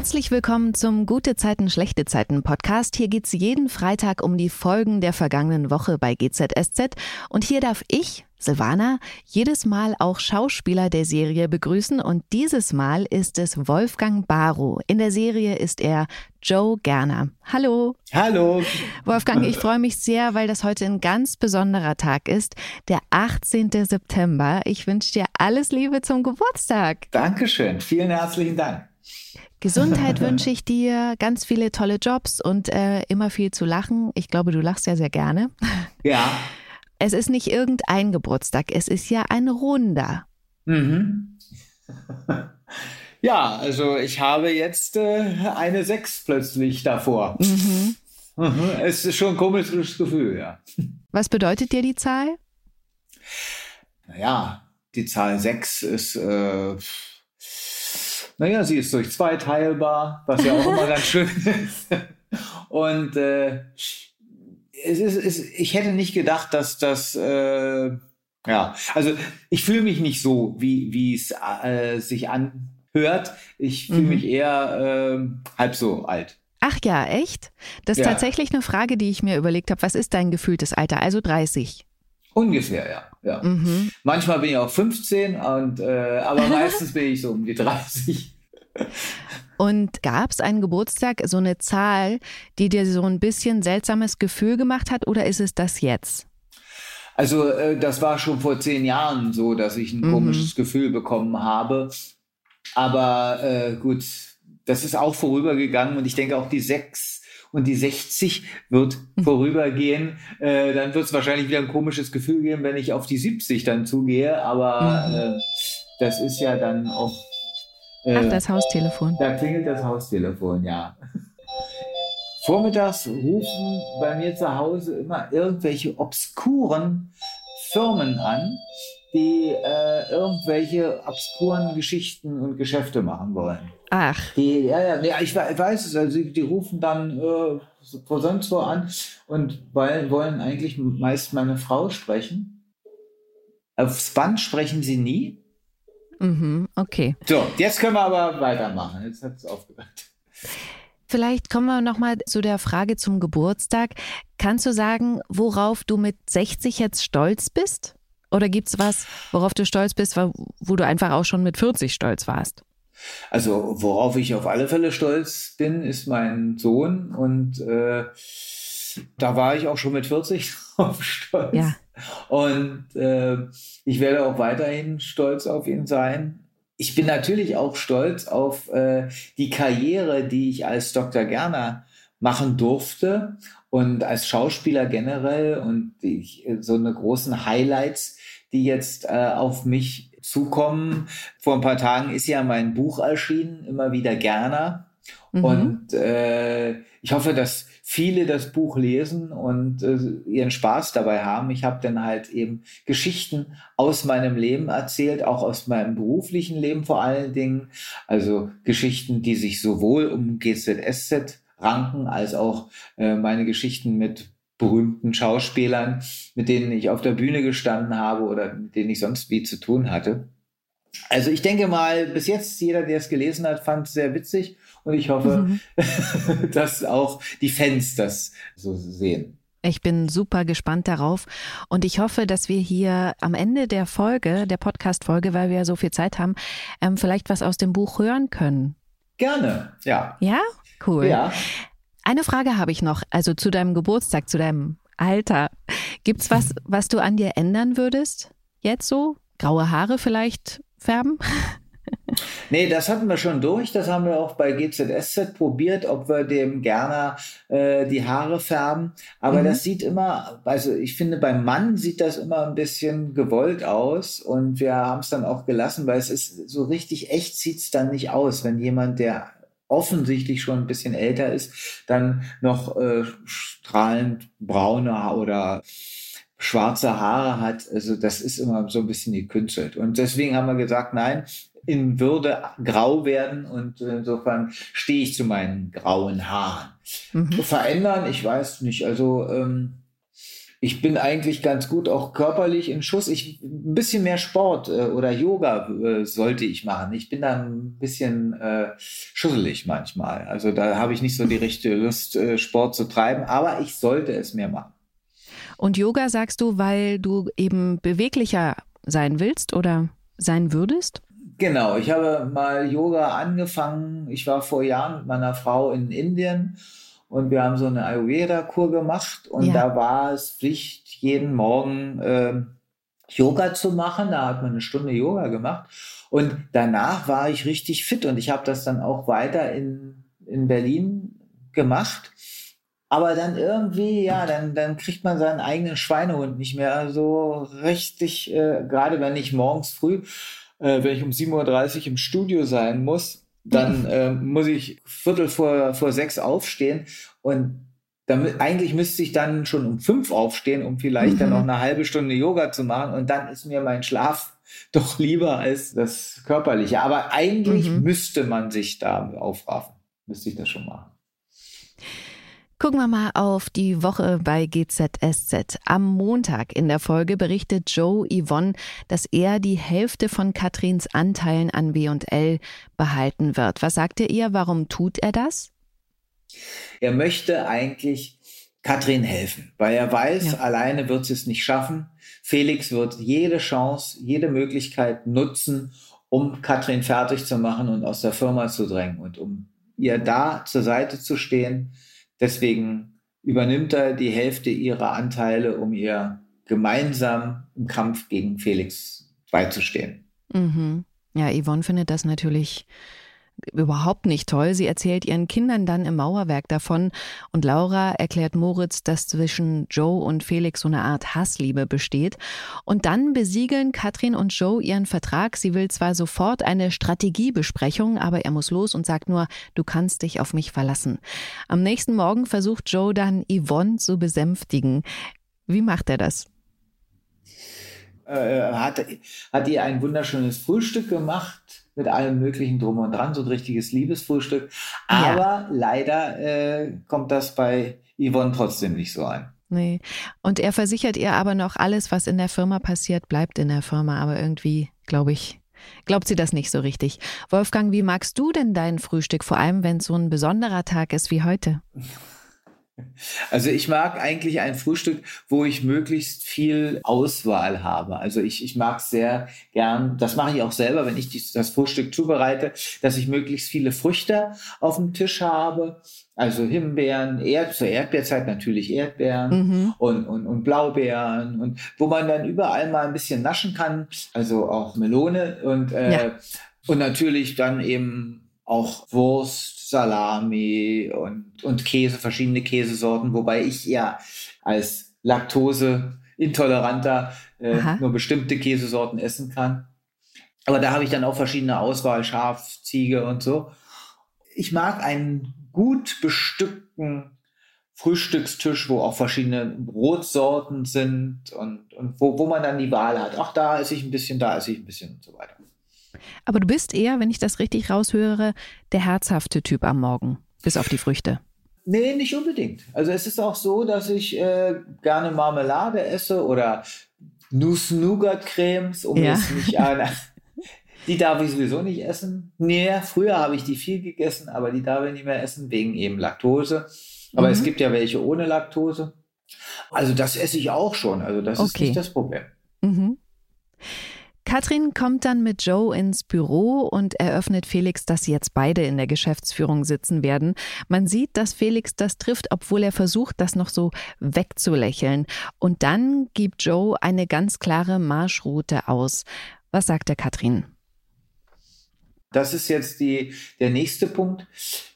Herzlich willkommen zum Gute Zeiten, schlechte Zeiten Podcast. Hier geht's jeden Freitag um die Folgen der vergangenen Woche bei GZSZ. Und hier darf ich, Silvana, jedes Mal auch Schauspieler der Serie begrüßen. Und dieses Mal ist es Wolfgang Barrow. In der Serie ist er Joe Gerner. Hallo. Hallo. Wolfgang, ich freue mich sehr, weil das heute ein ganz besonderer Tag ist, der 18. September. Ich wünsche dir alles Liebe zum Geburtstag. Dankeschön. Vielen herzlichen Dank. Gesundheit wünsche ich dir, ganz viele tolle Jobs und äh, immer viel zu lachen. Ich glaube, du lachst ja sehr gerne. Ja. Es ist nicht irgendein Geburtstag, es ist ja ein runder. Mhm. Ja, also ich habe jetzt äh, eine 6 plötzlich davor. Mhm. Mhm. Es ist schon ein komisches Gefühl, ja. Was bedeutet dir die Zahl? Naja, die Zahl 6 ist. Äh, naja, sie ist durch zwei teilbar, was ja auch immer ganz schön ist. Und äh, es ist, es, ich hätte nicht gedacht, dass das, äh, ja, also ich fühle mich nicht so, wie, wie es äh, sich anhört. Ich fühle mhm. mich eher äh, halb so alt. Ach ja, echt? Das ist ja. tatsächlich eine Frage, die ich mir überlegt habe. Was ist dein gefühltes Alter? Also 30. Ungefähr, ja. ja. Mhm. Manchmal bin ich auch 15, und, äh, aber meistens bin ich so um die 30. Und gab es einen Geburtstag, so eine Zahl, die dir so ein bisschen seltsames Gefühl gemacht hat oder ist es das jetzt? Also äh, das war schon vor zehn Jahren so, dass ich ein mhm. komisches Gefühl bekommen habe. Aber äh, gut, das ist auch vorübergegangen und ich denke auch die sechs und die 60 wird hm. vorübergehen, äh, dann wird es wahrscheinlich wieder ein komisches Gefühl geben, wenn ich auf die 70 dann zugehe. Aber mhm. äh, das ist ja dann auch. Äh, Ach, das Haustelefon. Da klingelt das Haustelefon, ja. Vormittags rufen bei mir zu Hause immer irgendwelche obskuren Firmen an, die äh, irgendwelche obskuren Geschichten und Geschäfte machen wollen. Ach. Die, ja, ja, nee, ich, weiß es. Also die, die rufen dann äh, sonst wo an und weil, wollen eigentlich meist meine Frau sprechen. Aufs Band sprechen sie nie. Mhm, okay. So, jetzt können wir aber weitermachen. Jetzt hat es aufgehört. Vielleicht kommen wir nochmal zu der Frage zum Geburtstag. Kannst du sagen, worauf du mit 60 jetzt stolz bist? Oder gibt es was, worauf du stolz bist, wo du einfach auch schon mit 40 stolz warst? Also worauf ich auf alle Fälle stolz bin, ist mein Sohn und äh, da war ich auch schon mit 40 drauf stolz. Ja. Und äh, ich werde auch weiterhin stolz auf ihn sein. Ich bin natürlich auch stolz auf äh, die Karriere, die ich als Dr. Gerner machen durfte und als Schauspieler generell und ich, so eine großen Highlights, die jetzt äh, auf mich zukommen. Vor ein paar Tagen ist ja mein Buch erschienen, immer wieder gerne. Mhm. Und äh, ich hoffe, dass viele das Buch lesen und äh, ihren Spaß dabei haben. Ich habe dann halt eben Geschichten aus meinem Leben erzählt, auch aus meinem beruflichen Leben vor allen Dingen. Also Geschichten, die sich sowohl um GZSZ ranken, als auch äh, meine Geschichten mit berühmten Schauspielern, mit denen ich auf der Bühne gestanden habe oder mit denen ich sonst wie zu tun hatte. Also ich denke mal, bis jetzt jeder, der es gelesen hat, fand es sehr witzig und ich hoffe, mhm. dass auch die Fans das so sehen. Ich bin super gespannt darauf und ich hoffe, dass wir hier am Ende der Folge, der Podcast-Folge, weil wir ja so viel Zeit haben, ähm, vielleicht was aus dem Buch hören können. Gerne, ja. Ja, cool. Ja. Eine Frage habe ich noch, also zu deinem Geburtstag, zu deinem Alter. Gibt's was, was du an dir ändern würdest? Jetzt so? Graue Haare vielleicht färben? Nee, das hatten wir schon durch. Das haben wir auch bei GZSZ probiert, ob wir dem gerne äh, die Haare färben. Aber mhm. das sieht immer, also ich finde, beim Mann sieht das immer ein bisschen gewollt aus. Und wir haben es dann auch gelassen, weil es ist so richtig echt sieht es dann nicht aus, wenn jemand, der offensichtlich schon ein bisschen älter ist, dann noch äh, strahlend braune oder schwarze Haare hat. Also das ist immer so ein bisschen gekünstelt. Und deswegen haben wir gesagt, nein, in Würde grau werden und insofern stehe ich zu meinen grauen Haaren. Mhm. Verändern, ich weiß nicht. Also ähm, ich bin eigentlich ganz gut auch körperlich in Schuss. Ich ein bisschen mehr Sport äh, oder Yoga äh, sollte ich machen. Ich bin dann ein bisschen äh, schusselig manchmal. Also da habe ich nicht so die richtige Lust, äh, Sport zu treiben, aber ich sollte es mehr machen. Und Yoga sagst du, weil du eben beweglicher sein willst oder sein würdest? Genau, ich habe mal Yoga angefangen. Ich war vor Jahren mit meiner Frau in Indien und wir haben so eine Ayurveda-Kur gemacht und ja. da war es Pflicht, jeden Morgen äh, Yoga zu machen. Da hat man eine Stunde Yoga gemacht und danach war ich richtig fit und ich habe das dann auch weiter in, in Berlin gemacht. Aber dann irgendwie, ja, dann, dann kriegt man seinen eigenen Schweinehund nicht mehr so richtig, äh, gerade wenn ich morgens früh, äh, wenn ich um 7.30 Uhr im Studio sein muss, dann äh, muss ich Viertel vor, vor sechs aufstehen und damit, eigentlich müsste ich dann schon um fünf aufstehen, um vielleicht mhm. dann noch eine halbe Stunde Yoga zu machen und dann ist mir mein Schlaf doch lieber als das Körperliche. Aber eigentlich mhm. müsste man sich da aufraffen, müsste ich das schon machen. Gucken wir mal auf die Woche bei GZSZ. Am Montag in der Folge berichtet Joe Yvonne, dass er die Hälfte von Katrins Anteilen an W&L behalten wird. Was sagt er ihr? Warum tut er das? Er möchte eigentlich Katrin helfen, weil er weiß, ja. alleine wird sie es nicht schaffen. Felix wird jede Chance, jede Möglichkeit nutzen, um Katrin fertig zu machen und aus der Firma zu drängen und um ihr da zur Seite zu stehen Deswegen übernimmt er die Hälfte ihrer Anteile, um ihr gemeinsam im Kampf gegen Felix beizustehen. Mhm. Ja, Yvonne findet das natürlich überhaupt nicht toll. Sie erzählt ihren Kindern dann im Mauerwerk davon und Laura erklärt Moritz, dass zwischen Joe und Felix so eine Art Hassliebe besteht. Und dann besiegeln Katrin und Joe ihren Vertrag. Sie will zwar sofort eine Strategiebesprechung, aber er muss los und sagt nur, du kannst dich auf mich verlassen. Am nächsten Morgen versucht Joe dann Yvonne zu besänftigen. Wie macht er das? Äh, hat, hat ihr ein wunderschönes Frühstück gemacht mit allem möglichen drum und dran, so ein richtiges Liebesfrühstück. Aber ja. leider äh, kommt das bei Yvonne trotzdem nicht so ein. Nee. Und er versichert ihr aber noch, alles, was in der Firma passiert, bleibt in der Firma. Aber irgendwie, glaube ich, glaubt sie das nicht so richtig. Wolfgang, wie magst du denn dein Frühstück, vor allem wenn es so ein besonderer Tag ist wie heute? Also ich mag eigentlich ein Frühstück, wo ich möglichst viel Auswahl habe. Also ich, ich mag sehr gern, das mache ich auch selber, wenn ich das Frühstück zubereite, dass ich möglichst viele Früchte auf dem Tisch habe. Also Himbeeren, Erd, zur Erdbeerzeit natürlich Erdbeeren mhm. und, und, und Blaubeeren und wo man dann überall mal ein bisschen naschen kann. Also auch Melone und, äh, ja. und natürlich dann eben auch Wurst, Salami und, und Käse, verschiedene Käsesorten, wobei ich ja als Laktose-Intoleranter äh, nur bestimmte Käsesorten essen kann. Aber da habe ich dann auch verschiedene Auswahl, Schaf, Ziege und so. Ich mag einen gut bestückten Frühstückstisch, wo auch verschiedene Brotsorten sind und, und wo, wo man dann die Wahl hat. Ach, da esse ich ein bisschen, da esse ich ein bisschen und so weiter. Aber du bist eher, wenn ich das richtig raushöre, der herzhafte Typ am Morgen, bis auf die Früchte. Nee, nicht unbedingt. Also es ist auch so, dass ich äh, gerne Marmelade esse oder Nuss-Nougat-Cremes, um ja. jetzt nicht an. Die darf ich sowieso nicht essen. Nee, früher habe ich die viel gegessen, aber die darf ich nicht mehr essen, wegen eben Laktose. Aber mhm. es gibt ja welche ohne Laktose. Also das esse ich auch schon. Also das okay. ist nicht das Problem. Mhm. Katrin kommt dann mit Joe ins Büro und eröffnet Felix, dass sie jetzt beide in der Geschäftsführung sitzen werden. Man sieht, dass Felix das trifft, obwohl er versucht, das noch so wegzulächeln. Und dann gibt Joe eine ganz klare Marschroute aus. Was sagt der Katrin? Das ist jetzt die, der nächste Punkt,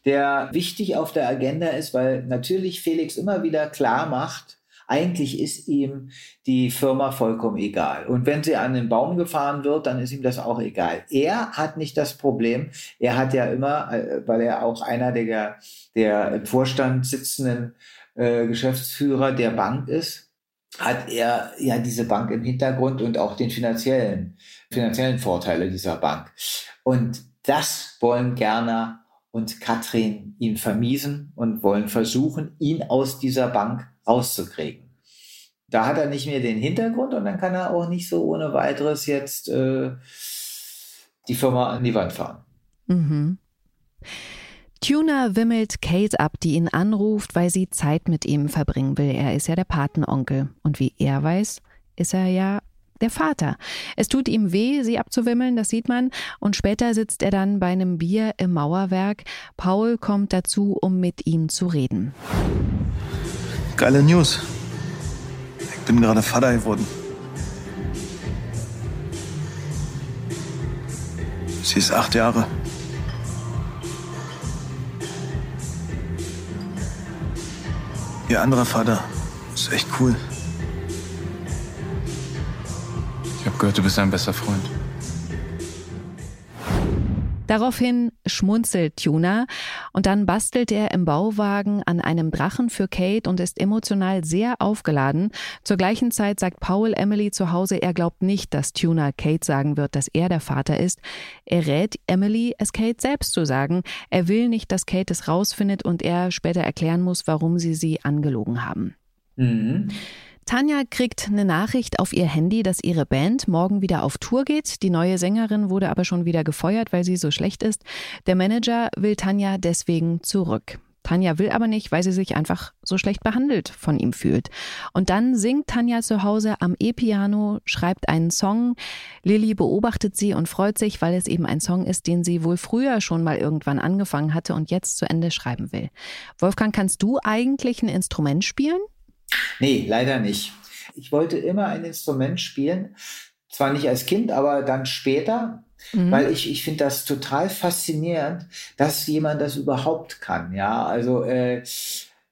der wichtig auf der Agenda ist, weil natürlich Felix immer wieder klar macht, eigentlich ist ihm die Firma vollkommen egal. Und wenn sie an den Baum gefahren wird, dann ist ihm das auch egal. Er hat nicht das Problem. Er hat ja immer, äh, weil er auch einer der, der im Vorstand sitzenden äh, Geschäftsführer der Bank ist, hat er ja diese Bank im Hintergrund und auch den finanziellen, finanziellen Vorteile dieser Bank. Und das wollen Gerner und Katrin ihm vermiesen und wollen versuchen, ihn aus dieser Bank rauszukriegen. da hat er nicht mehr den Hintergrund und dann kann er auch nicht so ohne weiteres jetzt äh, die Firma an die Wand fahren. Mhm. Tuna wimmelt Kate ab, die ihn anruft, weil sie Zeit mit ihm verbringen will. Er ist ja der Patenonkel. Und wie er weiß, ist er ja der Vater. Es tut ihm weh, sie abzuwimmeln, das sieht man. Und später sitzt er dann bei einem Bier im Mauerwerk. Paul kommt dazu, um mit ihm zu reden. Geile News. Ich bin gerade Vater geworden. Sie ist acht Jahre. Ihr anderer Vater ist echt cool. Ich habe gehört, du bist ein bester Freund. Daraufhin schmunzelt Tuna und dann bastelt er im Bauwagen an einem Drachen für Kate und ist emotional sehr aufgeladen. Zur gleichen Zeit sagt Paul Emily zu Hause, er glaubt nicht, dass Tuna Kate sagen wird, dass er der Vater ist. Er rät Emily, es Kate selbst zu sagen. Er will nicht, dass Kate es rausfindet und er später erklären muss, warum sie sie angelogen haben. Mhm. Tanja kriegt eine Nachricht auf ihr Handy, dass ihre Band morgen wieder auf Tour geht. Die neue Sängerin wurde aber schon wieder gefeuert, weil sie so schlecht ist. Der Manager will Tanja deswegen zurück. Tanja will aber nicht, weil sie sich einfach so schlecht behandelt von ihm fühlt. Und dann singt Tanja zu Hause am E-Piano, schreibt einen Song. Lilly beobachtet sie und freut sich, weil es eben ein Song ist, den sie wohl früher schon mal irgendwann angefangen hatte und jetzt zu Ende schreiben will. Wolfgang, kannst du eigentlich ein Instrument spielen? Nee, leider nicht. Ich wollte immer ein Instrument spielen, zwar nicht als Kind, aber dann später, mhm. weil ich, ich finde das total faszinierend, dass jemand das überhaupt kann. Ja, also äh,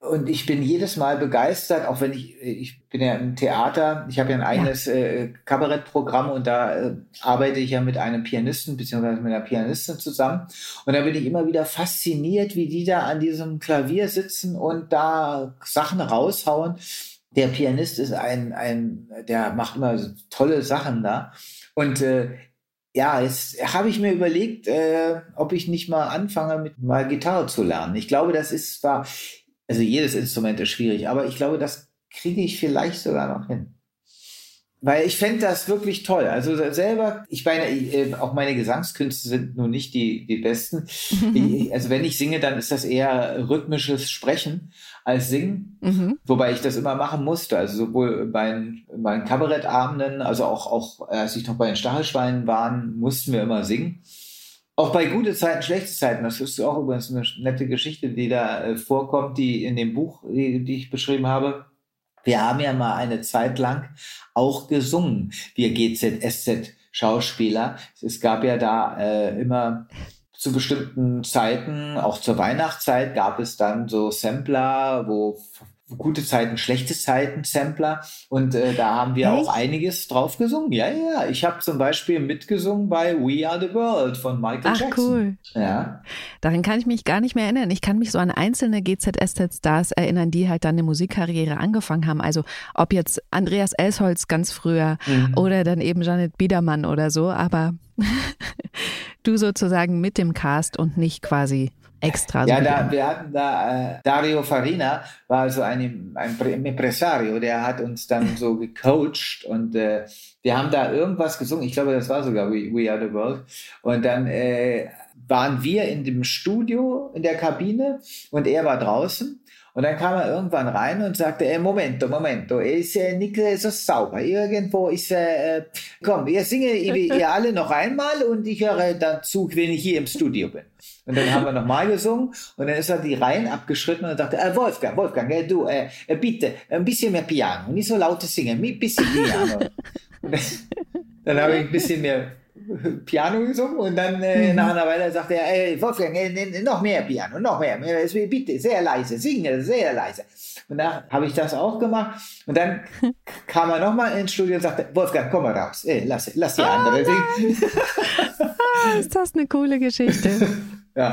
und ich bin jedes Mal begeistert, auch wenn ich, ich bin ja im Theater, ich habe ja ein eigenes äh, Kabarettprogramm und da äh, arbeite ich ja mit einem Pianisten beziehungsweise mit einer Pianistin zusammen. Und da bin ich immer wieder fasziniert, wie die da an diesem Klavier sitzen und da Sachen raushauen. Der Pianist ist ein, ein der macht immer tolle Sachen da. Und äh, ja, jetzt habe ich mir überlegt, äh, ob ich nicht mal anfange, mit mal Gitarre zu lernen. Ich glaube, das ist zwar also jedes Instrument ist schwierig, aber ich glaube, das kriege ich vielleicht sogar noch hin. Weil ich fände das wirklich toll. Also selber, ich meine, äh, auch meine Gesangskünste sind nun nicht die, die besten. also wenn ich singe, dann ist das eher rhythmisches Sprechen als Singen. Mhm. Wobei ich das immer machen musste. Also sowohl bei meinen Kabarettabenden, also auch, auch als ich noch bei den Stachelschweinen waren, mussten wir immer singen. Auch bei gute Zeiten, schlechte Zeiten, das ist auch übrigens eine nette Geschichte, die da äh, vorkommt, die in dem Buch, die, die ich beschrieben habe. Wir haben ja mal eine Zeit lang auch gesungen, wir GZSZ Schauspieler. Es gab ja da äh, immer zu bestimmten Zeiten, auch zur Weihnachtszeit, gab es dann so Sampler, wo gute Zeiten, schlechte Zeiten Sampler und äh, da haben wir Echt? auch einiges drauf gesungen. Ja, ja, ich habe zum Beispiel mitgesungen bei We Are the World von Michael Ach, Jackson. cool. Ja. Daran kann ich mich gar nicht mehr erinnern. Ich kann mich so an einzelne GZSZ-Stars erinnern, die halt dann eine Musikkarriere angefangen haben. Also ob jetzt Andreas Elsholz ganz früher mhm. oder dann eben Janet Biedermann oder so, aber du sozusagen mit dem Cast und nicht quasi extra. Ja, da, wir hatten da äh, Dario Farina, war so ein, ein Impresario, der hat uns dann so gecoacht und äh, wir haben da irgendwas gesungen. Ich glaube, das war sogar We, We Are the World. Und dann äh, waren wir in dem Studio, in der Kabine und er war draußen. Und dann kam er irgendwann rein und sagte, äh, Momento, Momento, ist äh, nicht so sauber. Irgendwo ist, äh, äh komm, wir singen ihr alle noch einmal und ich höre dazu, wenn ich hier im Studio bin. Und dann haben wir nochmal gesungen und dann ist er die Reihen abgeschritten und dachte, äh, Wolfgang, Wolfgang, äh, du, äh, äh, bitte, ein bisschen mehr Piano, nicht so lautes Singen, ein bisschen Piano. dann, dann habe ich ein bisschen mehr Piano gesungen und dann äh, mhm. nach einer Weile sagte er, ey, Wolfgang, äh, noch mehr Piano, noch mehr, bitte, sehr leise, singe sehr leise. Und dann habe ich das auch gemacht und dann kam er nochmal ins Studio und sagte, Wolfgang, komm mal raus, ey, lass, lass die oh, andere singen. ah, ist das eine coole Geschichte. ja.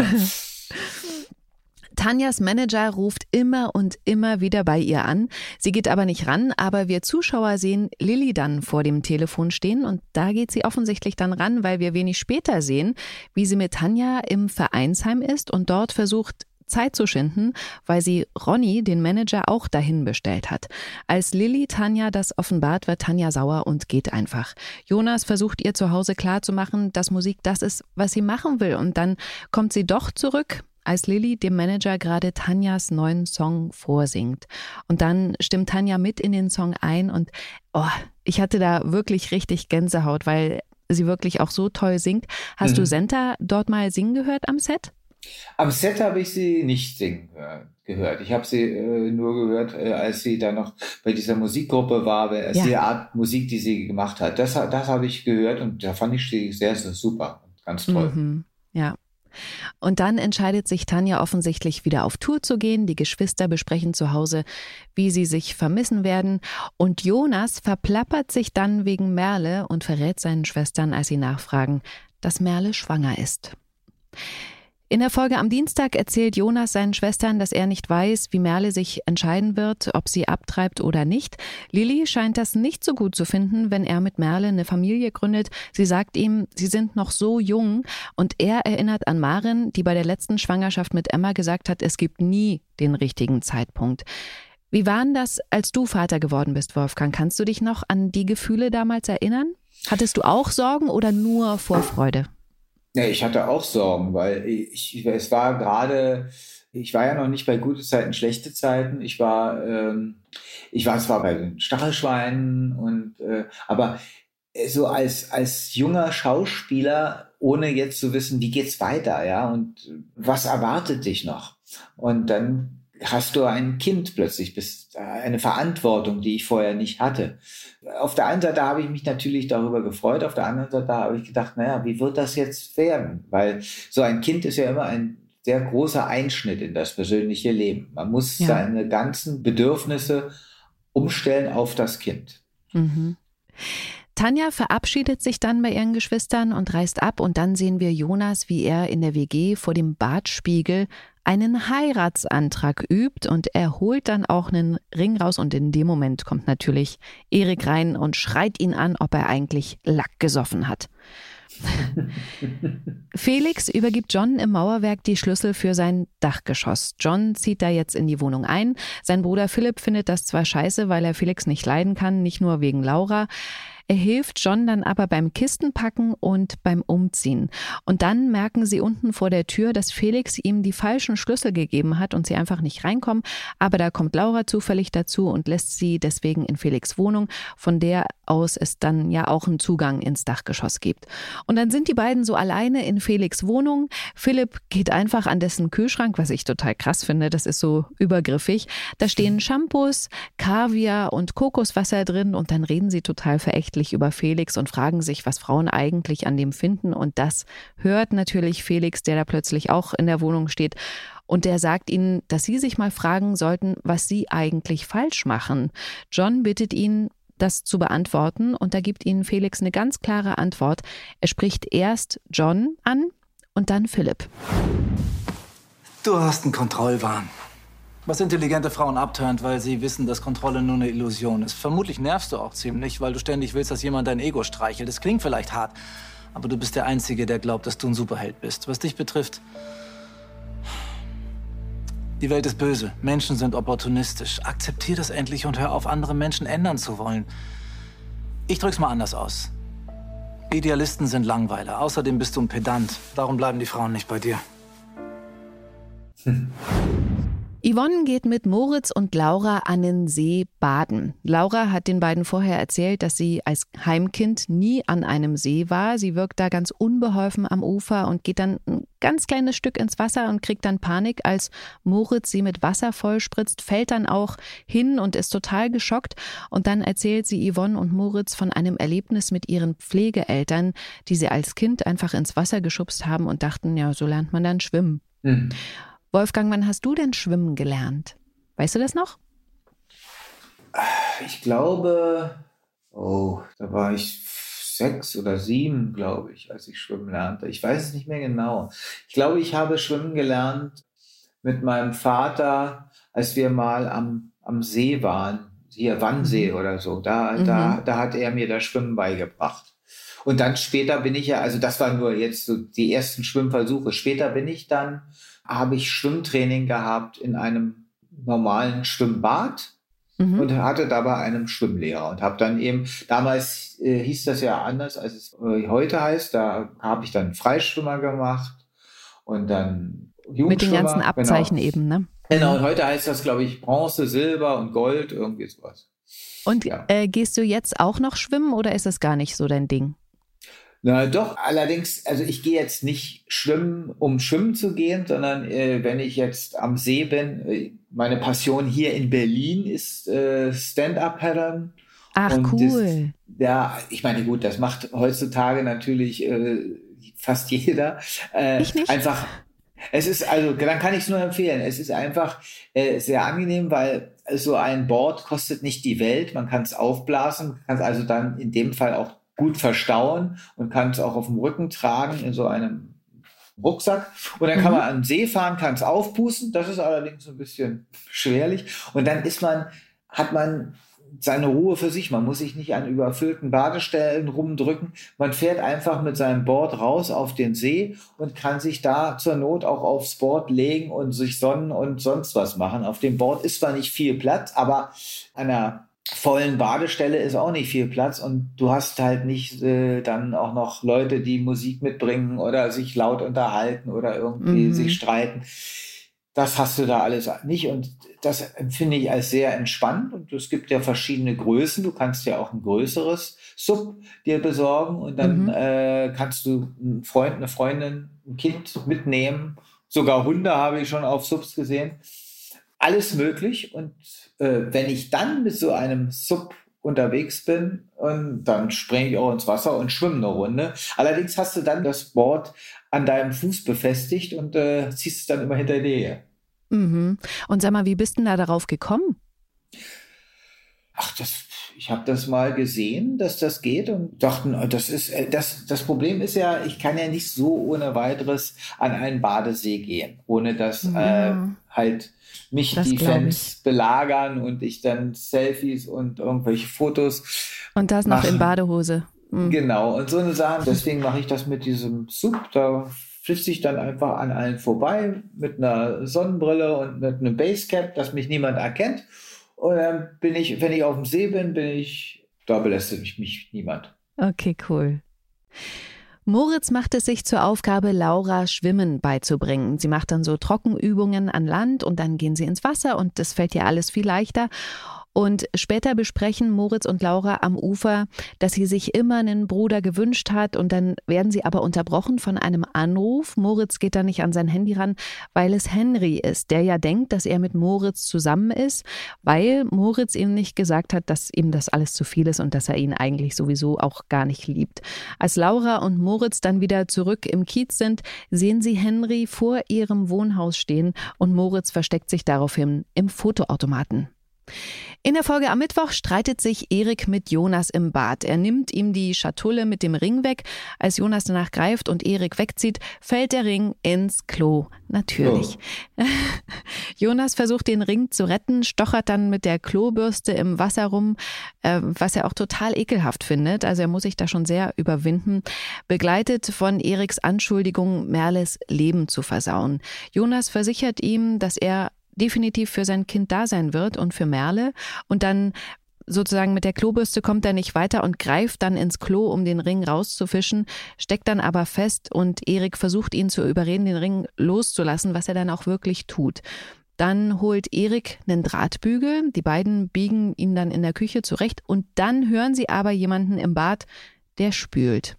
Tanjas Manager ruft immer und immer wieder bei ihr an. Sie geht aber nicht ran, aber wir Zuschauer sehen Lilly dann vor dem Telefon stehen und da geht sie offensichtlich dann ran, weil wir wenig später sehen, wie sie mit Tanja im Vereinsheim ist und dort versucht, Zeit zu schinden, weil sie Ronny, den Manager, auch dahin bestellt hat. Als Lilly Tanja das offenbart, wird Tanja sauer und geht einfach. Jonas versucht ihr zu Hause klarzumachen, dass Musik das ist, was sie machen will. Und dann kommt sie doch zurück, als Lilly dem Manager gerade Tanjas neuen Song vorsingt. Und dann stimmt Tanja mit in den Song ein und oh, ich hatte da wirklich richtig Gänsehaut, weil sie wirklich auch so toll singt. Hast mhm. du Senta dort mal singen gehört am Set? Am Set habe ich sie nicht singen gehört. Ich habe sie äh, nur gehört, äh, als sie da noch bei dieser Musikgruppe war, äh, ja. die Art Musik, die sie gemacht hat. Das, das habe ich gehört und da fand ich sie sehr, sehr super. Ganz toll. Mhm. Ja, und dann entscheidet sich Tanja offensichtlich wieder auf Tour zu gehen. Die Geschwister besprechen zu Hause, wie sie sich vermissen werden. Und Jonas verplappert sich dann wegen Merle und verrät seinen Schwestern, als sie nachfragen, dass Merle schwanger ist. In der Folge am Dienstag erzählt Jonas seinen Schwestern, dass er nicht weiß, wie Merle sich entscheiden wird, ob sie abtreibt oder nicht. Lilly scheint das nicht so gut zu finden, wenn er mit Merle eine Familie gründet. Sie sagt ihm, sie sind noch so jung und er erinnert an Marin, die bei der letzten Schwangerschaft mit Emma gesagt hat, es gibt nie den richtigen Zeitpunkt. Wie war denn das, als du Vater geworden bist, Wolfgang? Kannst du dich noch an die Gefühle damals erinnern? Hattest du auch Sorgen oder nur Vorfreude? Ja, ich hatte auch Sorgen, weil ich, es war gerade, ich war ja noch nicht bei gute Zeiten, schlechte Zeiten. Ich war, ähm, ich war zwar bei den Stachelschweinen und, äh, aber so als, als junger Schauspieler, ohne jetzt zu wissen, wie geht's weiter, ja, und was erwartet dich noch? Und dann hast du ein Kind plötzlich, bist eine Verantwortung, die ich vorher nicht hatte. Auf der einen Seite habe ich mich natürlich darüber gefreut, auf der anderen Seite habe ich gedacht, naja, wie wird das jetzt werden? Weil so ein Kind ist ja immer ein sehr großer Einschnitt in das persönliche Leben. Man muss ja. seine ganzen Bedürfnisse umstellen auf das Kind. Mhm. Tanja verabschiedet sich dann bei ihren Geschwistern und reist ab und dann sehen wir Jonas, wie er in der WG vor dem Badspiegel einen Heiratsantrag übt und er holt dann auch einen Ring raus und in dem Moment kommt natürlich Erik rein und schreit ihn an, ob er eigentlich Lack gesoffen hat. Felix übergibt John im Mauerwerk die Schlüssel für sein Dachgeschoss. John zieht da jetzt in die Wohnung ein. Sein Bruder Philipp findet das zwar scheiße, weil er Felix nicht leiden kann, nicht nur wegen Laura. Er hilft John dann aber beim Kistenpacken und beim Umziehen. Und dann merken sie unten vor der Tür, dass Felix ihm die falschen Schlüssel gegeben hat und sie einfach nicht reinkommen. Aber da kommt Laura zufällig dazu und lässt sie deswegen in Felix Wohnung, von der aus es dann ja auch einen Zugang ins Dachgeschoss gibt. Und dann sind die beiden so alleine in Felix Wohnung. Philipp geht einfach an dessen Kühlschrank, was ich total krass finde. Das ist so übergriffig. Da stehen Shampoos, Kaviar und Kokoswasser drin und dann reden sie total verächtlich leidenschaftlich über Felix und fragen sich, was Frauen eigentlich an dem finden. Und das hört natürlich Felix, der da plötzlich auch in der Wohnung steht. Und der sagt ihnen, dass sie sich mal fragen sollten, was sie eigentlich falsch machen. John bittet ihn, das zu beantworten. Und da gibt ihnen Felix eine ganz klare Antwort. Er spricht erst John an und dann Philipp. Du hast einen Kontrollwahn. Was intelligente Frauen abtönt, weil sie wissen, dass Kontrolle nur eine Illusion ist. Vermutlich nervst du auch ziemlich, weil du ständig willst, dass jemand dein Ego streichelt. Das klingt vielleicht hart, aber du bist der Einzige, der glaubt, dass du ein Superheld bist. Was dich betrifft, die Welt ist böse. Menschen sind opportunistisch. Akzeptier das endlich und hör auf, andere Menschen ändern zu wollen. Ich drück's mal anders aus. Idealisten sind Langweiler. Außerdem bist du ein Pedant. Darum bleiben die Frauen nicht bei dir. Hm. Yvonne geht mit Moritz und Laura an den See baden. Laura hat den beiden vorher erzählt, dass sie als Heimkind nie an einem See war. Sie wirkt da ganz unbeholfen am Ufer und geht dann ein ganz kleines Stück ins Wasser und kriegt dann Panik, als Moritz sie mit Wasser vollspritzt, fällt dann auch hin und ist total geschockt. Und dann erzählt sie Yvonne und Moritz von einem Erlebnis mit ihren Pflegeeltern, die sie als Kind einfach ins Wasser geschubst haben und dachten, ja, so lernt man dann schwimmen. Mhm. Wolfgang, wann hast du denn schwimmen gelernt? Weißt du das noch? Ich glaube, oh, da war ich sechs oder sieben, glaube ich, als ich schwimmen lernte. Ich weiß es nicht mehr genau. Ich glaube, ich habe schwimmen gelernt mit meinem Vater, als wir mal am, am See waren, hier Wannsee mhm. oder so. Da, mhm. da, da hat er mir das Schwimmen beigebracht. Und dann später bin ich ja, also das war nur jetzt so die ersten Schwimmversuche. Später bin ich dann habe ich Schwimmtraining gehabt in einem normalen Schwimmbad mhm. und hatte dabei einen Schwimmlehrer und habe dann eben, damals äh, hieß das ja anders, als es äh, heute heißt, da habe ich dann Freischwimmer gemacht und dann Jugendschwimmer. Mit den ganzen genau. Abzeichen genau. eben, ne? Genau, und heute heißt das, glaube ich, Bronze, Silber und Gold, irgendwie sowas. Und ja. äh, gehst du jetzt auch noch schwimmen oder ist das gar nicht so dein Ding? Na doch, allerdings, also ich gehe jetzt nicht schwimmen, um schwimmen zu gehen, sondern äh, wenn ich jetzt am See bin, äh, meine Passion hier in Berlin ist äh, Stand-up-Paddern. Ach, und cool. Das, ja, ich meine, gut, das macht heutzutage natürlich äh, fast jeder. Äh, ich nicht. Einfach, es ist, also, dann kann ich es nur empfehlen. Es ist einfach äh, sehr angenehm, weil so ein Board kostet nicht die Welt. Man kann es aufblasen, kann es also dann in dem Fall auch gut verstauen und kann es auch auf dem Rücken tragen in so einem Rucksack. Und dann kann mhm. man an den See fahren, kann es aufpusten. Das ist allerdings ein bisschen schwerlich. Und dann ist man, hat man seine Ruhe für sich. Man muss sich nicht an überfüllten Badestellen rumdrücken. Man fährt einfach mit seinem Board raus auf den See und kann sich da zur Not auch aufs Board legen und sich sonnen und sonst was machen. Auf dem Board ist zwar nicht viel Platz, aber an der vollen Badestelle ist auch nicht viel Platz und du hast halt nicht äh, dann auch noch Leute, die Musik mitbringen oder sich laut unterhalten oder irgendwie mhm. sich streiten. Das hast du da alles nicht und das empfinde ich als sehr entspannt und es gibt ja verschiedene Größen. Du kannst ja auch ein größeres Sub dir besorgen und dann mhm. äh, kannst du einen Freund, eine Freundin, ein Kind mitnehmen. Sogar Hunde habe ich schon auf Subs gesehen alles möglich. Und äh, wenn ich dann mit so einem Sub unterwegs bin, und dann springe ich auch ins Wasser und schwimme eine Runde. Allerdings hast du dann das Board an deinem Fuß befestigt und äh, ziehst es dann immer hinter dir her. Mhm. Und sag mal, wie bist du da darauf gekommen? Ach, das, ich habe das mal gesehen, dass das geht und dachten, das ist äh, das, das Problem ist ja, ich kann ja nicht so ohne weiteres an einen Badesee gehen, ohne dass ja. äh, halt mich das die Fans belagern und ich dann Selfies und irgendwelche Fotos. Und das noch machen. in Badehose. Mhm. Genau, und so eine Sache. Deswegen mache ich das mit diesem Sub. Da flitze ich dann einfach an allen vorbei mit einer Sonnenbrille und mit einem Basecap, dass mich niemand erkennt. Und dann bin ich, wenn ich auf dem See bin, bin ich, da belästigt mich niemand. Okay, cool. Moritz macht es sich zur Aufgabe, Laura Schwimmen beizubringen. Sie macht dann so Trockenübungen an Land und dann gehen sie ins Wasser und das fällt ihr alles viel leichter. Und später besprechen Moritz und Laura am Ufer, dass sie sich immer einen Bruder gewünscht hat und dann werden sie aber unterbrochen von einem Anruf. Moritz geht dann nicht an sein Handy ran, weil es Henry ist, der ja denkt, dass er mit Moritz zusammen ist, weil Moritz ihm nicht gesagt hat, dass ihm das alles zu viel ist und dass er ihn eigentlich sowieso auch gar nicht liebt. Als Laura und Moritz dann wieder zurück im Kiez sind, sehen sie Henry vor ihrem Wohnhaus stehen und Moritz versteckt sich daraufhin im Fotoautomaten. In der Folge am Mittwoch streitet sich Erik mit Jonas im Bad. Er nimmt ihm die Schatulle mit dem Ring weg. Als Jonas danach greift und Erik wegzieht, fällt der Ring ins Klo. Natürlich. Oh. Jonas versucht den Ring zu retten, stochert dann mit der Klobürste im Wasser rum, äh, was er auch total ekelhaft findet. Also er muss sich da schon sehr überwinden. Begleitet von Eriks Anschuldigung, Merles Leben zu versauen. Jonas versichert ihm, dass er definitiv für sein Kind da sein wird und für Merle. Und dann sozusagen mit der Klobürste kommt er nicht weiter und greift dann ins Klo, um den Ring rauszufischen, steckt dann aber fest und Erik versucht ihn zu überreden, den Ring loszulassen, was er dann auch wirklich tut. Dann holt Erik einen Drahtbügel, die beiden biegen ihn dann in der Küche zurecht und dann hören sie aber jemanden im Bad, der spült.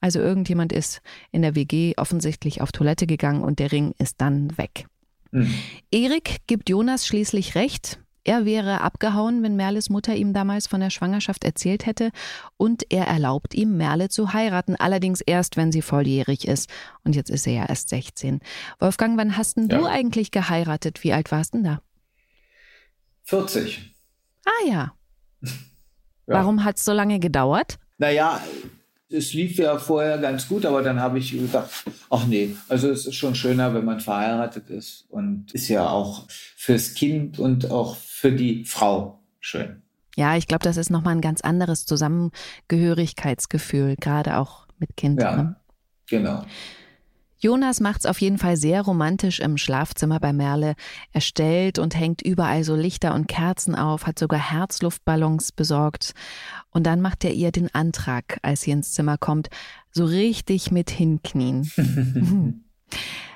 Also irgendjemand ist in der WG offensichtlich auf Toilette gegangen und der Ring ist dann weg. Mhm. Erik gibt Jonas schließlich recht. Er wäre abgehauen, wenn Merles Mutter ihm damals von der Schwangerschaft erzählt hätte, und er erlaubt ihm, Merle zu heiraten, allerdings erst, wenn sie volljährig ist. Und jetzt ist er ja erst 16. Wolfgang, wann hast denn ja. du eigentlich geheiratet? Wie alt warst du denn da? 40. Ah ja. ja. Warum hat es so lange gedauert? Naja, es lief ja vorher ganz gut, aber dann habe ich gedacht, ach nee, also es ist schon schöner, wenn man verheiratet ist und ist ja auch fürs Kind und auch für die Frau schön. Ja, ich glaube, das ist nochmal ein ganz anderes Zusammengehörigkeitsgefühl, gerade auch mit Kind. Ja, ne? genau. Jonas macht's auf jeden Fall sehr romantisch im Schlafzimmer bei Merle. Er stellt und hängt überall so Lichter und Kerzen auf, hat sogar Herzluftballons besorgt. Und dann macht er ihr den Antrag, als sie ins Zimmer kommt, so richtig mit hinknien.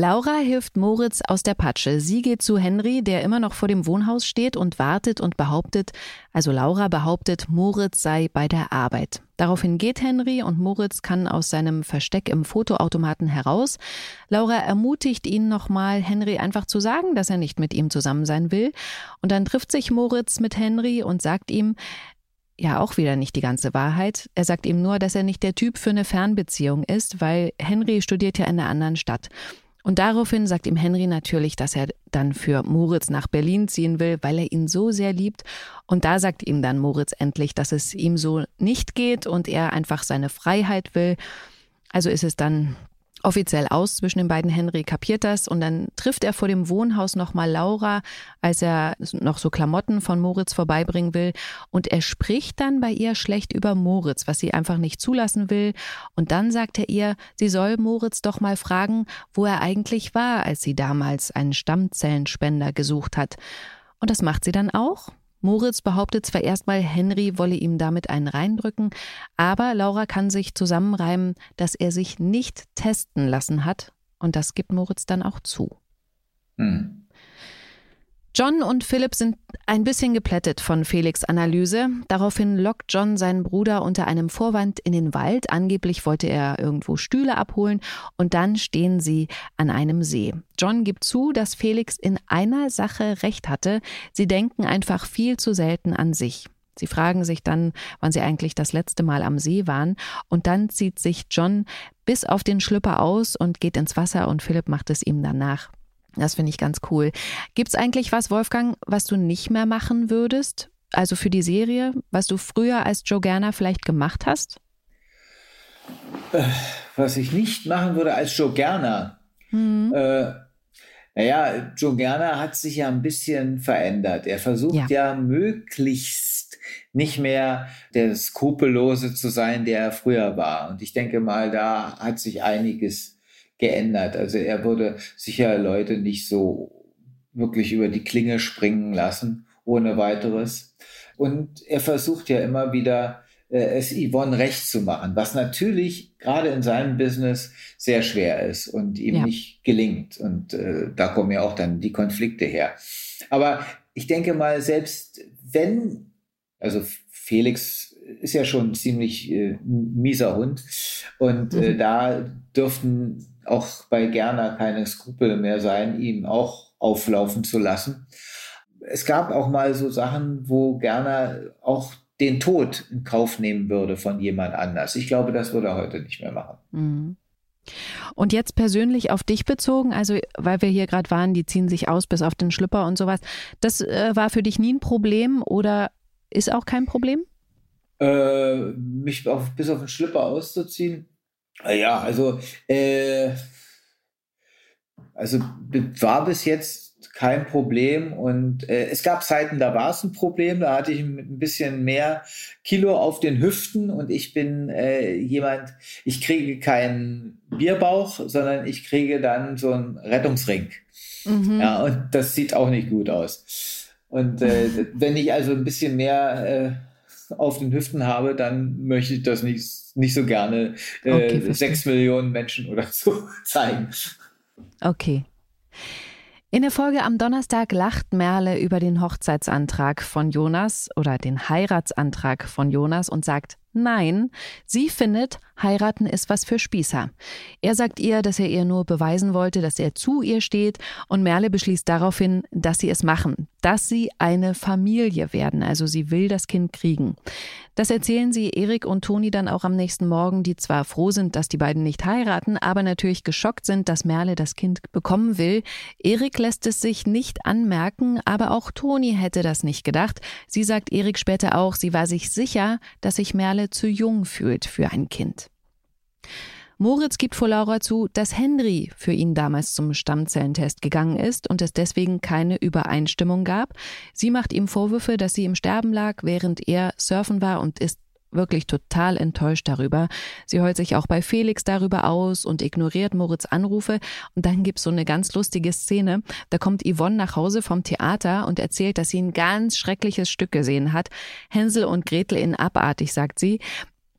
Laura hilft Moritz aus der Patsche. Sie geht zu Henry, der immer noch vor dem Wohnhaus steht und wartet und behauptet, also Laura behauptet, Moritz sei bei der Arbeit. Daraufhin geht Henry und Moritz kann aus seinem Versteck im Fotoautomaten heraus. Laura ermutigt ihn nochmal, Henry einfach zu sagen, dass er nicht mit ihm zusammen sein will. Und dann trifft sich Moritz mit Henry und sagt ihm, ja auch wieder nicht die ganze Wahrheit. Er sagt ihm nur, dass er nicht der Typ für eine Fernbeziehung ist, weil Henry studiert ja in einer anderen Stadt. Und daraufhin sagt ihm Henry natürlich, dass er dann für Moritz nach Berlin ziehen will, weil er ihn so sehr liebt. Und da sagt ihm dann Moritz endlich, dass es ihm so nicht geht und er einfach seine Freiheit will. Also ist es dann offiziell aus zwischen den beiden. Henry kapiert das und dann trifft er vor dem Wohnhaus nochmal Laura, als er noch so Klamotten von Moritz vorbeibringen will. Und er spricht dann bei ihr schlecht über Moritz, was sie einfach nicht zulassen will. Und dann sagt er ihr, sie soll Moritz doch mal fragen, wo er eigentlich war, als sie damals einen Stammzellenspender gesucht hat. Und das macht sie dann auch. Moritz behauptet zwar erstmal, Henry wolle ihm damit einen reindrücken, aber Laura kann sich zusammenreimen, dass er sich nicht testen lassen hat, und das gibt Moritz dann auch zu. Hm. John und Philipp sind ein bisschen geplättet von Felix Analyse. Daraufhin lockt John seinen Bruder unter einem Vorwand in den Wald. Angeblich wollte er irgendwo Stühle abholen und dann stehen sie an einem See. John gibt zu, dass Felix in einer Sache recht hatte. Sie denken einfach viel zu selten an sich. Sie fragen sich dann, wann sie eigentlich das letzte Mal am See waren. Und dann zieht sich John bis auf den Schlüpper aus und geht ins Wasser und Philipp macht es ihm danach. Das finde ich ganz cool. Gibt es eigentlich was, Wolfgang, was du nicht mehr machen würdest? Also für die Serie, was du früher als Joe Gerner vielleicht gemacht hast? Äh, was ich nicht machen würde als Joe Gerner. Mhm. Äh, naja, Joe Gerner hat sich ja ein bisschen verändert. Er versucht ja, ja möglichst nicht mehr der Skrupellose zu sein, der er früher war. Und ich denke mal, da hat sich einiges geändert. Also er würde sicher Leute nicht so wirklich über die Klinge springen lassen, ohne weiteres. Und er versucht ja immer wieder, äh, es Yvonne recht zu machen, was natürlich gerade in seinem Business sehr schwer ist und ihm ja. nicht gelingt. Und äh, da kommen ja auch dann die Konflikte her. Aber ich denke mal, selbst wenn, also Felix ist ja schon ein ziemlich äh, mieser Hund und äh, mhm. da dürften auch bei Gerner keine Skrupel mehr sein, ihn auch auflaufen zu lassen. Es gab auch mal so Sachen, wo Gerner auch den Tod in Kauf nehmen würde von jemand anders. Ich glaube, das würde er heute nicht mehr machen. Mhm. Und jetzt persönlich auf dich bezogen, also weil wir hier gerade waren, die ziehen sich aus bis auf den Schlüpper und sowas. Das äh, war für dich nie ein Problem oder ist auch kein Problem? Äh, mich auf, bis auf den Schlüpper auszuziehen? Ja, also, äh, also war bis jetzt kein Problem und äh, es gab Zeiten, da war es ein Problem, da hatte ich ein bisschen mehr Kilo auf den Hüften und ich bin äh, jemand, ich kriege keinen Bierbauch, sondern ich kriege dann so einen Rettungsring. Mhm. Ja, und das sieht auch nicht gut aus. Und äh, wenn ich also ein bisschen mehr äh, auf den Hüften habe, dann möchte ich das nicht, nicht so gerne äh, okay, sechs Millionen Menschen oder so zeigen. Okay. In der Folge am Donnerstag lacht Merle über den Hochzeitsantrag von Jonas oder den Heiratsantrag von Jonas und sagt, nein, sie findet, Heiraten ist was für Spießer. Er sagt ihr, dass er ihr nur beweisen wollte, dass er zu ihr steht und Merle beschließt daraufhin, dass sie es machen, dass sie eine Familie werden, also sie will das Kind kriegen. Das erzählen sie Erik und Toni dann auch am nächsten Morgen, die zwar froh sind, dass die beiden nicht heiraten, aber natürlich geschockt sind, dass Merle das Kind bekommen will. Erik lässt es sich nicht anmerken, aber auch Toni hätte das nicht gedacht. Sie sagt Erik später auch, sie war sich sicher, dass sich Merle zu jung fühlt für ein Kind. Moritz gibt vor Laura zu, dass Henry für ihn damals zum Stammzellentest gegangen ist und es deswegen keine Übereinstimmung gab. Sie macht ihm Vorwürfe, dass sie im Sterben lag, während er surfen war und ist wirklich total enttäuscht darüber. Sie heult sich auch bei Felix darüber aus und ignoriert Moritz Anrufe. Und dann gibt's so eine ganz lustige Szene. Da kommt Yvonne nach Hause vom Theater und erzählt, dass sie ein ganz schreckliches Stück gesehen hat. Hänsel und Gretel in abartig, sagt sie.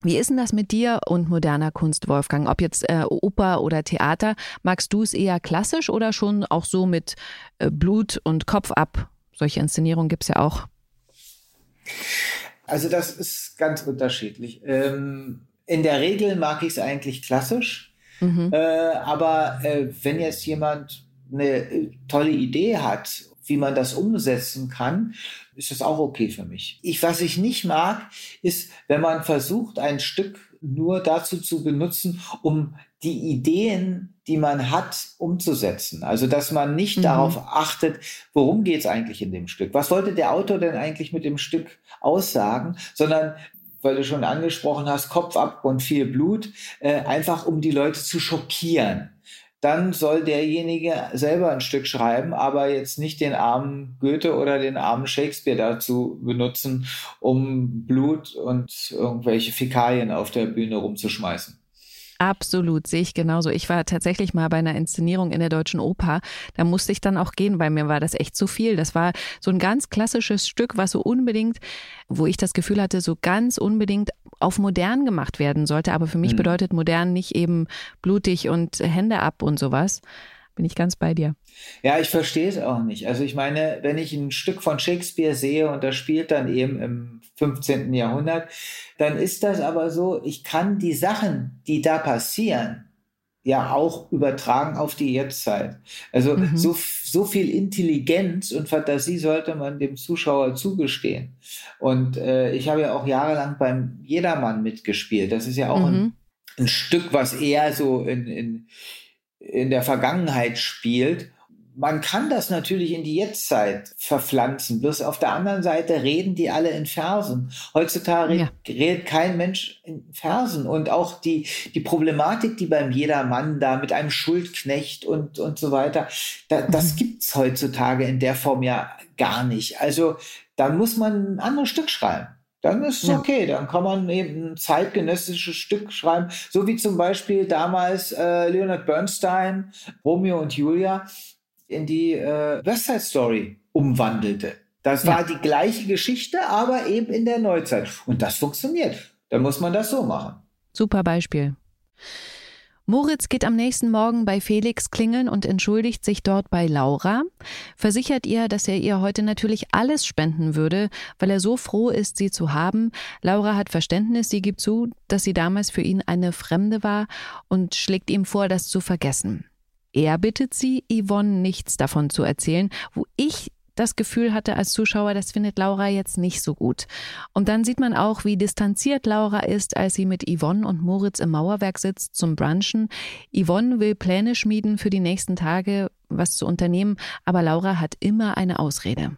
Wie ist denn das mit dir und moderner Kunst, Wolfgang? Ob jetzt äh, Oper oder Theater, magst du es eher klassisch oder schon auch so mit äh, Blut und Kopf ab? Solche Inszenierungen gibt's ja auch. Also das ist ganz unterschiedlich. Ähm, in der Regel mag ich es eigentlich klassisch, mhm. äh, aber äh, wenn jetzt jemand eine äh, tolle Idee hat, wie man das umsetzen kann, ist das auch okay für mich. Ich, was ich nicht mag, ist, wenn man versucht, ein Stück nur dazu zu benutzen, um die Ideen, die man hat, umzusetzen. Also dass man nicht mhm. darauf achtet, worum geht es eigentlich in dem Stück. Was wollte der Autor denn eigentlich mit dem Stück aussagen, sondern weil du schon angesprochen hast, Kopf ab und viel Blut, äh, einfach um die Leute zu schockieren dann soll derjenige selber ein Stück schreiben, aber jetzt nicht den armen Goethe oder den armen Shakespeare dazu benutzen, um Blut und irgendwelche Fäkalien auf der Bühne rumzuschmeißen. Absolut, sehe ich genauso. Ich war tatsächlich mal bei einer Inszenierung in der Deutschen Oper. Da musste ich dann auch gehen, weil mir war das echt zu viel. Das war so ein ganz klassisches Stück, was so unbedingt, wo ich das Gefühl hatte, so ganz unbedingt auf modern gemacht werden sollte. Aber für mich mhm. bedeutet modern nicht eben blutig und Hände ab und sowas. Bin ich ganz bei dir. Ja, ich verstehe es auch nicht. Also ich meine, wenn ich ein Stück von Shakespeare sehe und das spielt dann eben im 15. Jahrhundert, dann ist das aber so, ich kann die Sachen, die da passieren, ja auch übertragen auf die Jetztzeit. Also mhm. so, so viel Intelligenz und Fantasie sollte man dem Zuschauer zugestehen. Und äh, ich habe ja auch jahrelang beim Jedermann mitgespielt. Das ist ja auch mhm. ein, ein Stück, was eher so in, in, in der Vergangenheit spielt man kann das natürlich in die Jetztzeit verpflanzen. Bloß auf der anderen Seite reden die alle in Versen. Heutzutage ja. redet kein Mensch in Versen. Und auch die, die Problematik, die beim Jedermann da mit einem Schuldknecht und, und so weiter, da, das mhm. gibt's heutzutage in der Form ja gar nicht. Also da muss man ein anderes Stück schreiben. Dann ist es ja. okay, dann kann man eben ein zeitgenössisches Stück schreiben, so wie zum Beispiel damals äh, Leonard Bernstein, Romeo und Julia in die äh, West Side Story umwandelte. Das war ja. die gleiche Geschichte, aber eben in der Neuzeit. Und das funktioniert. Dann muss man das so machen. Super Beispiel. Moritz geht am nächsten Morgen bei Felix klingeln und entschuldigt sich dort bei Laura, versichert ihr, dass er ihr heute natürlich alles spenden würde, weil er so froh ist, sie zu haben. Laura hat Verständnis, sie gibt zu, dass sie damals für ihn eine Fremde war und schlägt ihm vor, das zu vergessen. Er bittet sie, Yvonne nichts davon zu erzählen, wo ich das Gefühl hatte als Zuschauer, das findet Laura jetzt nicht so gut. Und dann sieht man auch, wie distanziert Laura ist, als sie mit Yvonne und Moritz im Mauerwerk sitzt zum Brunchen. Yvonne will Pläne schmieden für die nächsten Tage, was zu unternehmen, aber Laura hat immer eine Ausrede.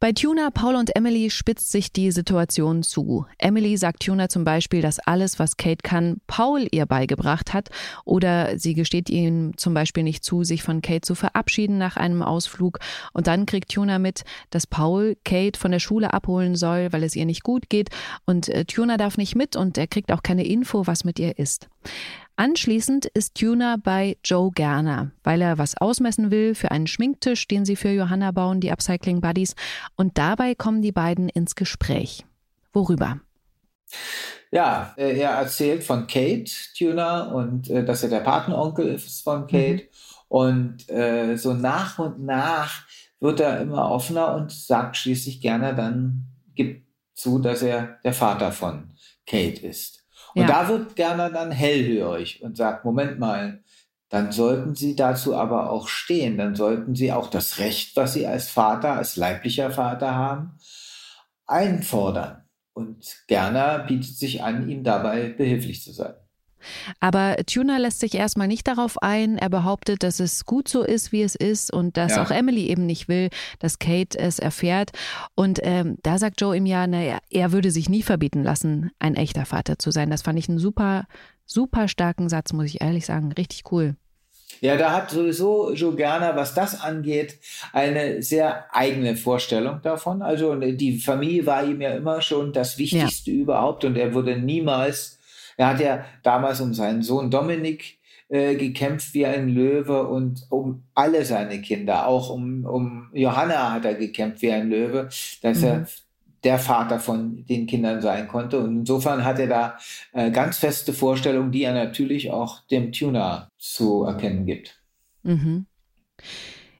Bei Tuna, Paul und Emily spitzt sich die Situation zu. Emily sagt Tuna zum Beispiel, dass alles, was Kate kann, Paul ihr beigebracht hat. Oder sie gesteht ihm zum Beispiel nicht zu, sich von Kate zu verabschieden nach einem Ausflug. Und dann kriegt Tuna mit, dass Paul Kate von der Schule abholen soll, weil es ihr nicht gut geht. Und äh, Tuna darf nicht mit und er kriegt auch keine Info, was mit ihr ist. Anschließend ist Tuna bei Joe Gerner, weil er was ausmessen will für einen Schminktisch, den sie für Johanna bauen, die Upcycling Buddies. Und dabei kommen die beiden ins Gespräch. Worüber? Ja, äh, er erzählt von Kate Tuna und äh, dass er der Patenonkel ist von Kate. Mhm. Und äh, so nach und nach wird er immer offener und sagt schließlich gerne dann, gibt zu, dass er der Vater von Kate ist. Und ja. da wird gerne dann hellhörig und sagt, Moment mal, dann sollten Sie dazu aber auch stehen. Dann sollten Sie auch das Recht, was Sie als Vater, als leiblicher Vater haben, einfordern. Und Gerner bietet sich an, ihm dabei behilflich zu sein. Aber Tuna lässt sich erstmal nicht darauf ein. Er behauptet, dass es gut so ist, wie es ist und dass ja. auch Emily eben nicht will, dass Kate es erfährt. Und ähm, da sagt Joe ihm ja, naja, er würde sich nie verbieten lassen, ein echter Vater zu sein. Das fand ich einen super, super starken Satz, muss ich ehrlich sagen. Richtig cool. Ja, da hat sowieso Joe Gerner, was das angeht, eine sehr eigene Vorstellung davon. Also die Familie war ihm ja immer schon das Wichtigste ja. überhaupt und er würde niemals, er hat ja damals um seinen Sohn Dominik äh, gekämpft wie ein Löwe und um alle seine Kinder, auch um, um Johanna hat er gekämpft wie ein Löwe, dass mhm. er der Vater von den Kindern sein konnte. Und insofern hat er da äh, ganz feste Vorstellungen, die er natürlich auch dem Tuner zu erkennen gibt. Mhm.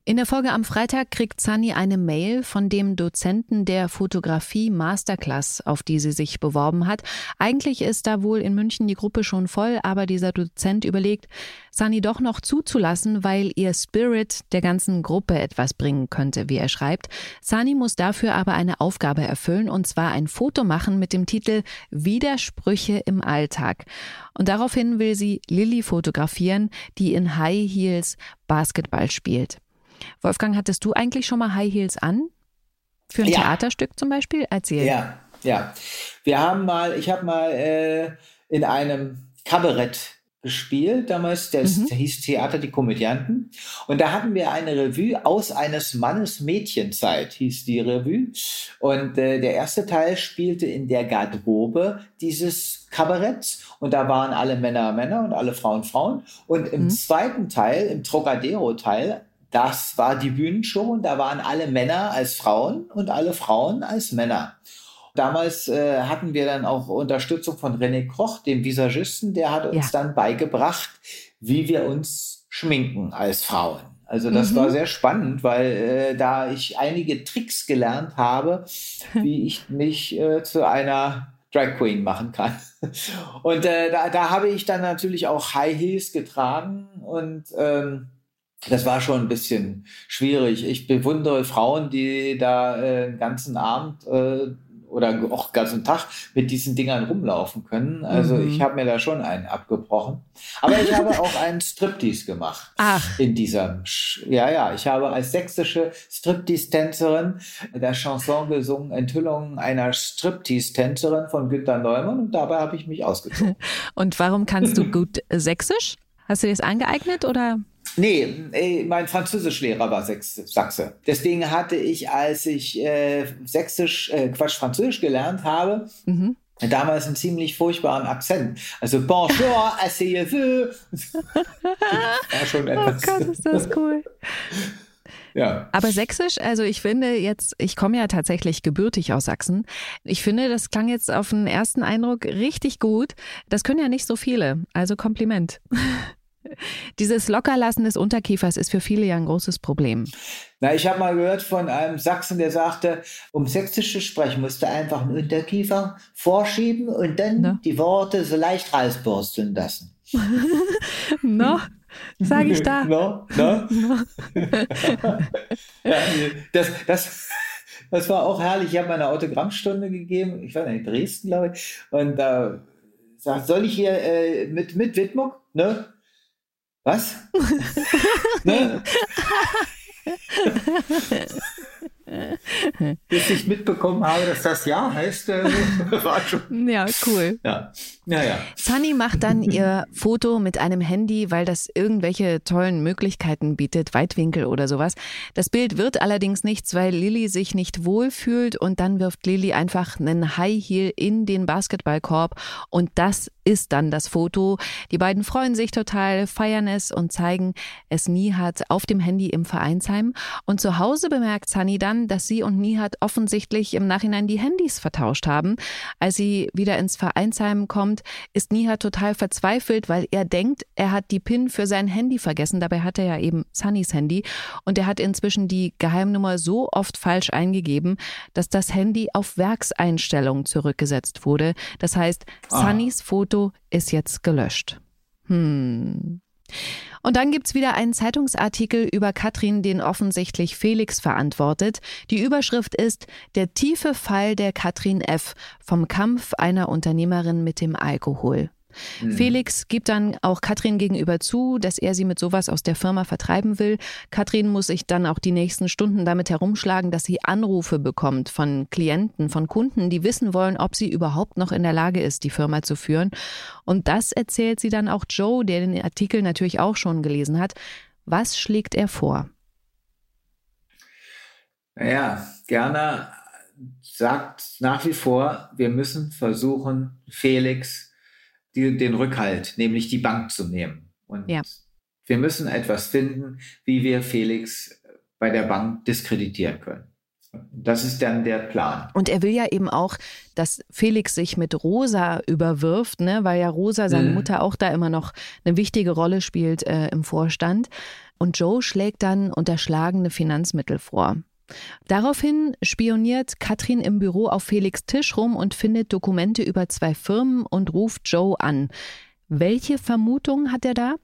In der Folge am Freitag kriegt Sunny eine Mail von dem Dozenten der Fotografie Masterclass, auf die sie sich beworben hat. Eigentlich ist da wohl in München die Gruppe schon voll, aber dieser Dozent überlegt, Sunny doch noch zuzulassen, weil ihr Spirit der ganzen Gruppe etwas bringen könnte, wie er schreibt. Sunny muss dafür aber eine Aufgabe erfüllen und zwar ein Foto machen mit dem Titel Widersprüche im Alltag. Und daraufhin will sie Lilly fotografieren, die in High Heels Basketball spielt. Wolfgang, hattest du eigentlich schon mal High Heels an? Für ein ja. Theaterstück zum Beispiel? Erzähl. Ja, ja. Wir haben mal, ich habe mal äh, in einem Kabarett gespielt, damals, das mhm. hieß Theater die Komödianten. Und da hatten wir eine Revue aus eines Mannes Mädchenzeit, hieß die Revue. Und äh, der erste Teil spielte in der Garderobe dieses Kabaretts. Und da waren alle Männer Männer und alle Frauen Frauen. Und im mhm. zweiten Teil, im Trocadero-Teil, das war die Bühnenshow und da waren alle Männer als Frauen und alle Frauen als Männer. Damals äh, hatten wir dann auch Unterstützung von René Koch, dem Visagisten, der hat uns ja. dann beigebracht, wie wir uns schminken als Frauen. Also das mhm. war sehr spannend, weil äh, da ich einige Tricks gelernt habe, wie ich mich äh, zu einer Drag Queen machen kann. Und äh, da, da habe ich dann natürlich auch High Heels getragen und ähm, das war schon ein bisschen schwierig. Ich bewundere Frauen, die da äh, den ganzen Abend äh, oder auch den ganzen Tag mit diesen Dingern rumlaufen können. Also mhm. ich habe mir da schon einen abgebrochen. Aber ich habe auch einen Striptease gemacht. Ach. In dieser, ja, ja, ich habe als sächsische Striptease-Tänzerin der Chanson gesungen, Enthüllung einer Striptease-Tänzerin von Günter Neumann und dabei habe ich mich ausgezogen. Und warum kannst du gut Sächsisch? Hast du dir das angeeignet oder? Nee, mein Französischlehrer war Sachse. Deswegen hatte ich, als ich äh, Sächsisch, äh, Quatsch, Französisch gelernt habe, mhm. damals einen ziemlich furchtbaren Akzent. Also Bonjour, asseyez-vous. war schon etwas. Oh Gott, ist das cool. Ja. Aber Sächsisch, also ich finde jetzt, ich komme ja tatsächlich gebürtig aus Sachsen. Ich finde, das klang jetzt auf den ersten Eindruck richtig gut. Das können ja nicht so viele. Also Kompliment. Dieses Lockerlassen des Unterkiefers ist für viele ja ein großes Problem. Na, ich habe mal gehört von einem Sachsen, der sagte, um Sächsisch zu sprechen, musst du einfach einen Unterkiefer vorschieben und dann no. die Worte so leicht rausborsteln lassen. no, sage ich da. No, no. no. das, das, das war auch herrlich. Ich habe eine Autogrammstunde gegeben, ich war in Dresden, glaube ich, und da äh, sagt, soll ich hier äh, mit, mit Widmung, ne? Was? ne? Bis ich mitbekommen habe, dass das Ja heißt, äh, war schon. Ja, cool. Ja. Ja, ja. Sunny macht dann ihr Foto mit einem Handy, weil das irgendwelche tollen Möglichkeiten bietet, Weitwinkel oder sowas. Das Bild wird allerdings nichts, weil Lilly sich nicht wohlfühlt und dann wirft Lilly einfach einen High Heel in den Basketballkorb und das ist dann das Foto. Die beiden freuen sich total, feiern es und zeigen es Nihat auf dem Handy im Vereinsheim. Und zu Hause bemerkt Sunny dann, dass sie und Nihat offensichtlich im Nachhinein die Handys vertauscht haben. Als sie wieder ins Vereinsheim kommt, kommt, ist Nihat total verzweifelt, weil er denkt, er hat die PIN für sein Handy vergessen. Dabei hat er ja eben Sunnys Handy und er hat inzwischen die Geheimnummer so oft falsch eingegeben, dass das Handy auf Werkseinstellungen zurückgesetzt wurde. Das heißt, ah. Sunnys Foto ist jetzt gelöscht. Hm. Und dann gibt's wieder einen Zeitungsartikel über Katrin, den offensichtlich Felix verantwortet. Die Überschrift ist Der tiefe Fall der Katrin F. vom Kampf einer Unternehmerin mit dem Alkohol. Mhm. Felix gibt dann auch Katrin gegenüber zu, dass er sie mit sowas aus der Firma vertreiben will. Katrin muss sich dann auch die nächsten Stunden damit herumschlagen, dass sie Anrufe bekommt von Klienten, von Kunden, die wissen wollen, ob sie überhaupt noch in der Lage ist, die Firma zu führen. Und das erzählt sie dann auch Joe, der den Artikel natürlich auch schon gelesen hat. Was schlägt er vor? Naja, Gerner sagt nach wie vor, wir müssen versuchen, Felix die, den Rückhalt, nämlich die Bank zu nehmen. Und ja. wir müssen etwas finden, wie wir Felix bei der Bank diskreditieren können. Das ist dann der Plan. Und er will ja eben auch, dass Felix sich mit Rosa überwirft, ne? weil ja Rosa, seine mhm. Mutter, auch da immer noch eine wichtige Rolle spielt äh, im Vorstand. Und Joe schlägt dann unterschlagene Finanzmittel vor. Daraufhin spioniert Katrin im Büro auf Felix Tisch rum und findet Dokumente über zwei Firmen und ruft Joe an. Welche Vermutung hat er da?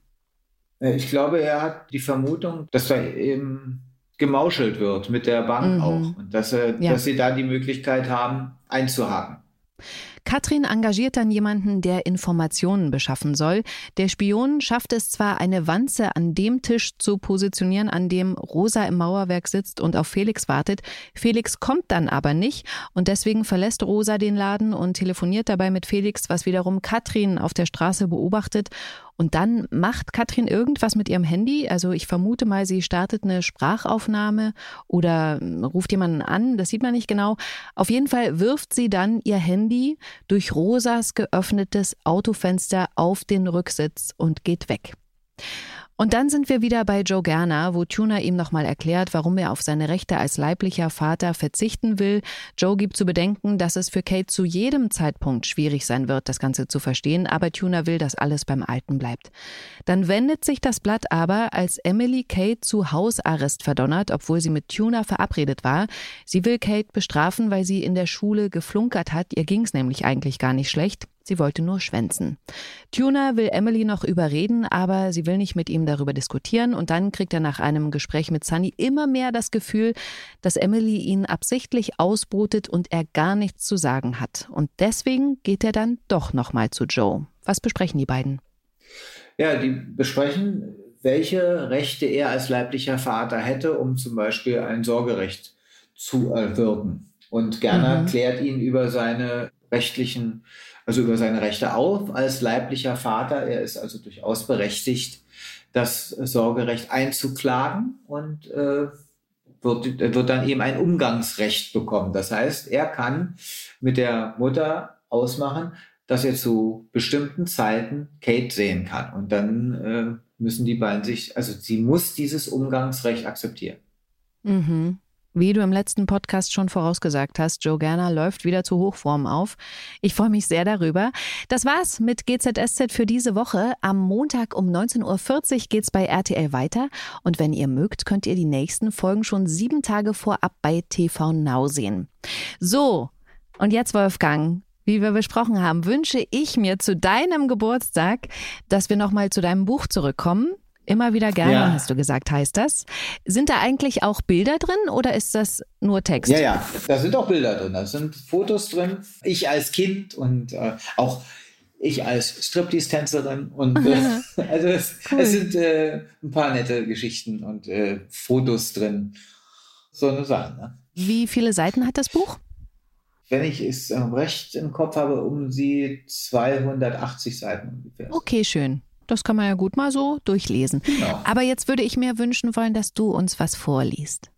Äh, ich glaube, er hat die Vermutung, dass da eben gemauschelt wird mit der Bank mhm. auch und dass, er, ja. dass sie da die Möglichkeit haben, einzuhaken. Katrin engagiert dann jemanden, der Informationen beschaffen soll. Der Spion schafft es zwar, eine Wanze an dem Tisch zu positionieren, an dem Rosa im Mauerwerk sitzt und auf Felix wartet. Felix kommt dann aber nicht und deswegen verlässt Rosa den Laden und telefoniert dabei mit Felix, was wiederum Katrin auf der Straße beobachtet und dann macht Katrin irgendwas mit ihrem Handy. Also ich vermute mal, sie startet eine Sprachaufnahme oder ruft jemanden an. Das sieht man nicht genau. Auf jeden Fall wirft sie dann ihr Handy durch Rosas geöffnetes Autofenster auf den Rücksitz und geht weg. Und dann sind wir wieder bei Joe Gerner, wo Tuna ihm nochmal erklärt, warum er auf seine Rechte als leiblicher Vater verzichten will. Joe gibt zu bedenken, dass es für Kate zu jedem Zeitpunkt schwierig sein wird, das Ganze zu verstehen, aber Tuna will, dass alles beim Alten bleibt. Dann wendet sich das Blatt aber, als Emily Kate zu Hausarrest verdonnert, obwohl sie mit Tuna verabredet war. Sie will Kate bestrafen, weil sie in der Schule geflunkert hat. Ihr ging's nämlich eigentlich gar nicht schlecht. Sie wollte nur schwänzen. Tuna will Emily noch überreden, aber sie will nicht mit ihm darüber diskutieren und dann kriegt er nach einem Gespräch mit Sunny immer mehr das Gefühl, dass Emily ihn absichtlich ausbootet und er gar nichts zu sagen hat. Und deswegen geht er dann doch nochmal zu Joe. Was besprechen die beiden? Ja, die besprechen, welche Rechte er als leiblicher Vater hätte, um zum Beispiel ein Sorgerecht zu erwirken. Und Gerner mhm. klärt ihn über seine rechtlichen also über seine Rechte auf als leiblicher Vater. Er ist also durchaus berechtigt, das Sorgerecht einzuklagen und äh, wird, wird dann eben ein Umgangsrecht bekommen. Das heißt, er kann mit der Mutter ausmachen, dass er zu bestimmten Zeiten Kate sehen kann. Und dann äh, müssen die beiden sich, also sie muss dieses Umgangsrecht akzeptieren. Mhm. Wie du im letzten Podcast schon vorausgesagt hast, Joe Gerner läuft wieder zu Hochform auf. Ich freue mich sehr darüber. Das war's mit GZSZ für diese Woche. Am Montag um 19.40 Uhr geht's bei RTL weiter. Und wenn ihr mögt, könnt ihr die nächsten Folgen schon sieben Tage vorab bei TV Now sehen. So, und jetzt Wolfgang. Wie wir besprochen haben, wünsche ich mir zu deinem Geburtstag, dass wir nochmal zu deinem Buch zurückkommen. Immer wieder gerne, ja. hast du gesagt, heißt das. Sind da eigentlich auch Bilder drin oder ist das nur Text? Ja, ja, da sind auch Bilder drin. Da sind Fotos drin. Ich als Kind und äh, auch ich als Striptease-Tänzerin. Und äh, also es, cool. es sind äh, ein paar nette Geschichten und äh, Fotos drin. So eine Sache. Ne? Wie viele Seiten hat das Buch? Wenn ich es recht im Kopf habe, um sie 280 Seiten ungefähr. Okay, schön. Das kann man ja gut mal so durchlesen. Genau. Aber jetzt würde ich mir wünschen wollen, dass du uns was vorliest.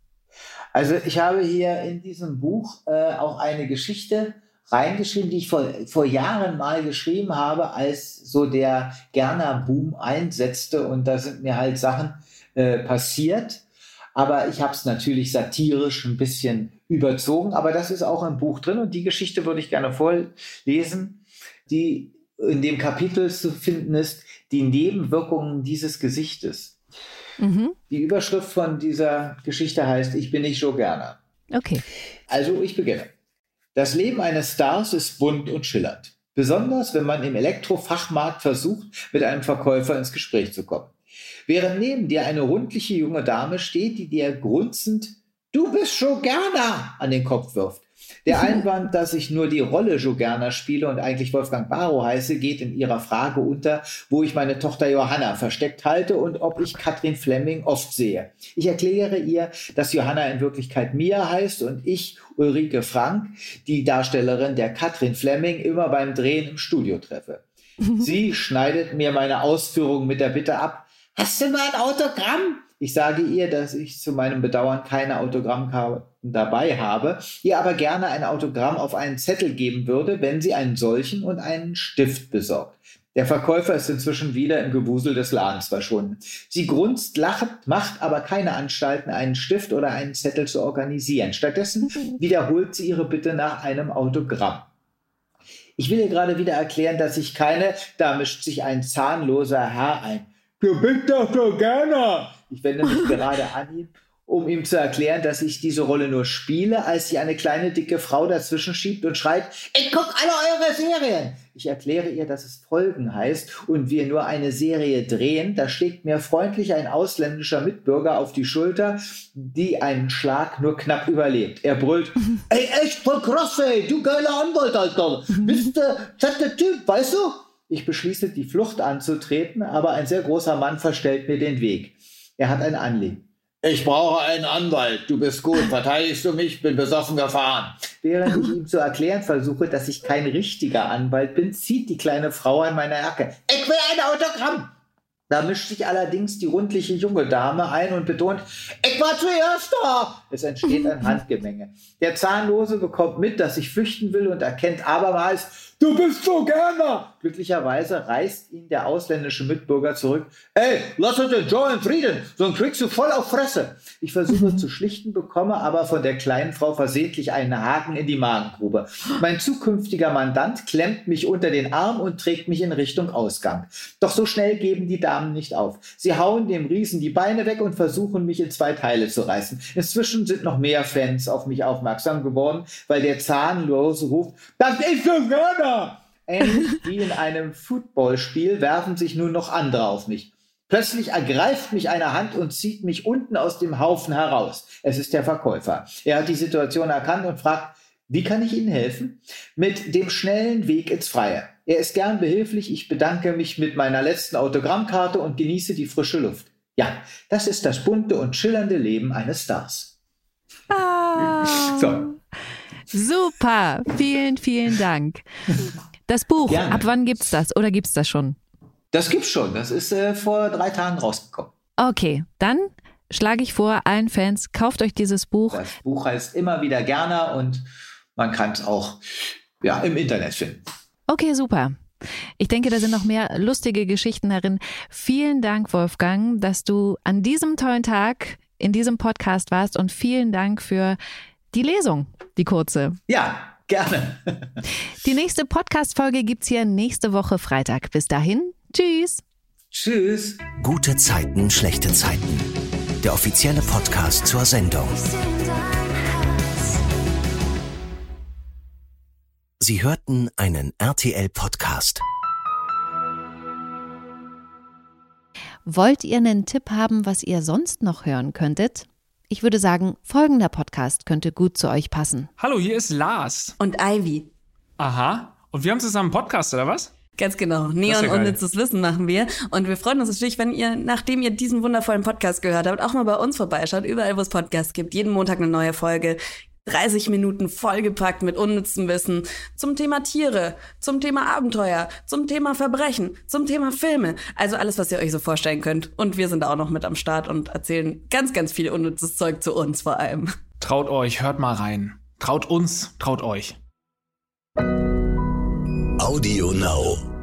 Also ich habe hier in diesem Buch äh, auch eine Geschichte reingeschrieben, die ich vor, vor Jahren mal geschrieben habe, als so der Gerner-Boom einsetzte und da sind mir halt Sachen äh, passiert. Aber ich habe es natürlich satirisch ein bisschen überzogen, aber das ist auch im Buch drin und die Geschichte würde ich gerne vorlesen, die in dem Kapitel zu finden ist, die Nebenwirkungen dieses Gesichtes. Mhm. Die Überschrift von dieser Geschichte heißt, ich bin nicht Joe Gerner. Okay. Also ich beginne. Das Leben eines Stars ist bunt und schillernd. Besonders wenn man im Elektrofachmarkt versucht, mit einem Verkäufer ins Gespräch zu kommen. Während neben dir eine rundliche junge Dame steht, die dir grunzend Du bist Joe Gerner an den Kopf wirft. Der Einwand, dass ich nur die Rolle Jogerner spiele und eigentlich Wolfgang Barrow heiße, geht in Ihrer Frage unter, wo ich meine Tochter Johanna versteckt halte und ob ich Katrin Fleming oft sehe. Ich erkläre ihr, dass Johanna in Wirklichkeit Mia heißt und ich Ulrike Frank, die Darstellerin der Katrin Fleming, immer beim Drehen im Studio treffe. Sie schneidet mir meine Ausführungen mit der Bitte ab, hast du mal ein Autogramm? Ich sage ihr, dass ich zu meinem Bedauern keine Autogrammkarten dabei habe, ihr aber gerne ein Autogramm auf einen Zettel geben würde, wenn sie einen solchen und einen Stift besorgt. Der Verkäufer ist inzwischen wieder im Gewusel des Ladens verschwunden. Sie grunzt, lacht, macht aber keine Anstalten, einen Stift oder einen Zettel zu organisieren. Stattdessen wiederholt sie ihre Bitte nach einem Autogramm. Ich will ihr gerade wieder erklären, dass ich keine, da mischt sich ein zahnloser Herr ein. Du bist doch so gerne, ich wende mich gerade an ihn, um ihm zu erklären, dass ich diese Rolle nur spiele, als sie eine kleine dicke Frau dazwischen schiebt und schreit, ich guck alle eure Serien. Ich erkläre ihr, dass es Folgen heißt und wir nur eine Serie drehen. Da schlägt mir freundlich ein ausländischer Mitbürger auf die Schulter, die einen Schlag nur knapp überlebt. Er brüllt, ey, echt voll krass, ey, du geiler Anwalt, Alter. Bist der fette Typ, weißt du? Ich beschließe, die Flucht anzutreten, aber ein sehr großer Mann verstellt mir den Weg. Er hat ein Anliegen. Ich brauche einen Anwalt. Du bist gut. Verteidigst du mich? Bin besoffen gefahren. Während ich ihm zu erklären versuche, dass ich kein richtiger Anwalt bin, zieht die kleine Frau an meiner Jacke. Ich will ein Autogramm. Da mischt sich allerdings die rundliche junge Dame ein und betont, ich war zuerst da. Es entsteht ein Handgemenge. Der Zahnlose bekommt mit, dass ich flüchten will und erkennt abermals, du bist so gerne. Glücklicherweise reißt ihn der ausländische Mitbürger zurück. Ey, lass uns den Joe in Frieden, sonst kriegst du voll auf Fresse. Ich versuche zu schlichten, bekomme aber von der kleinen Frau versehentlich einen Haken in die Magengrube. Mein zukünftiger Mandant klemmt mich unter den Arm und trägt mich in Richtung Ausgang. Doch so schnell geben die Damen nicht auf. Sie hauen dem Riesen die Beine weg und versuchen mich in zwei Teile zu reißen. Inzwischen sind noch mehr Fans auf mich aufmerksam geworden, weil der Zahnlose ruft, das ist so Werner! Ähnlich wie in einem Footballspiel werfen sich nun noch andere auf mich. Plötzlich ergreift mich eine Hand und zieht mich unten aus dem Haufen heraus. Es ist der Verkäufer. Er hat die Situation erkannt und fragt, wie kann ich Ihnen helfen? Mit dem schnellen Weg ins Freie. Er ist gern behilflich. Ich bedanke mich mit meiner letzten Autogrammkarte und genieße die frische Luft. Ja, das ist das bunte und schillernde Leben eines Stars. Ah, so. Super, vielen, vielen Dank. Das Buch, Gerne. ab wann gibt's das oder gibt's das schon? Das gibt's schon. Das ist äh, vor drei Tagen rausgekommen. Okay, dann schlage ich vor, allen Fans, kauft euch dieses Buch. Das Buch heißt immer wieder gerne und man kann es auch ja, im Internet finden. Okay, super. Ich denke, da sind noch mehr lustige Geschichten darin. Vielen Dank, Wolfgang, dass du an diesem tollen Tag in diesem Podcast warst und vielen Dank für die Lesung, die kurze. Ja, gerne. Die nächste Podcast-Folge gibt es hier nächste Woche Freitag. Bis dahin, tschüss. Tschüss. Gute Zeiten, schlechte Zeiten. Der offizielle Podcast zur Sendung. Sie hörten einen RTL-Podcast. Wollt ihr einen Tipp haben, was ihr sonst noch hören könntet? Ich würde sagen, folgender Podcast könnte gut zu euch passen. Hallo, hier ist Lars. Und Ivy. Aha. Und wir haben zusammen einen Podcast, oder was? Ganz genau. Neon ja unnützes Wissen machen wir. Und wir freuen uns natürlich, wenn ihr, nachdem ihr diesen wundervollen Podcast gehört habt, auch mal bei uns vorbeischaut. Überall, wo es Podcasts gibt. Jeden Montag eine neue Folge. 30 Minuten vollgepackt mit unnützem Wissen zum Thema Tiere, zum Thema Abenteuer, zum Thema Verbrechen, zum Thema Filme. Also alles, was ihr euch so vorstellen könnt. Und wir sind auch noch mit am Start und erzählen ganz, ganz viel unnützes Zeug zu uns vor allem. Traut euch, hört mal rein. Traut uns, traut euch. Audio Now.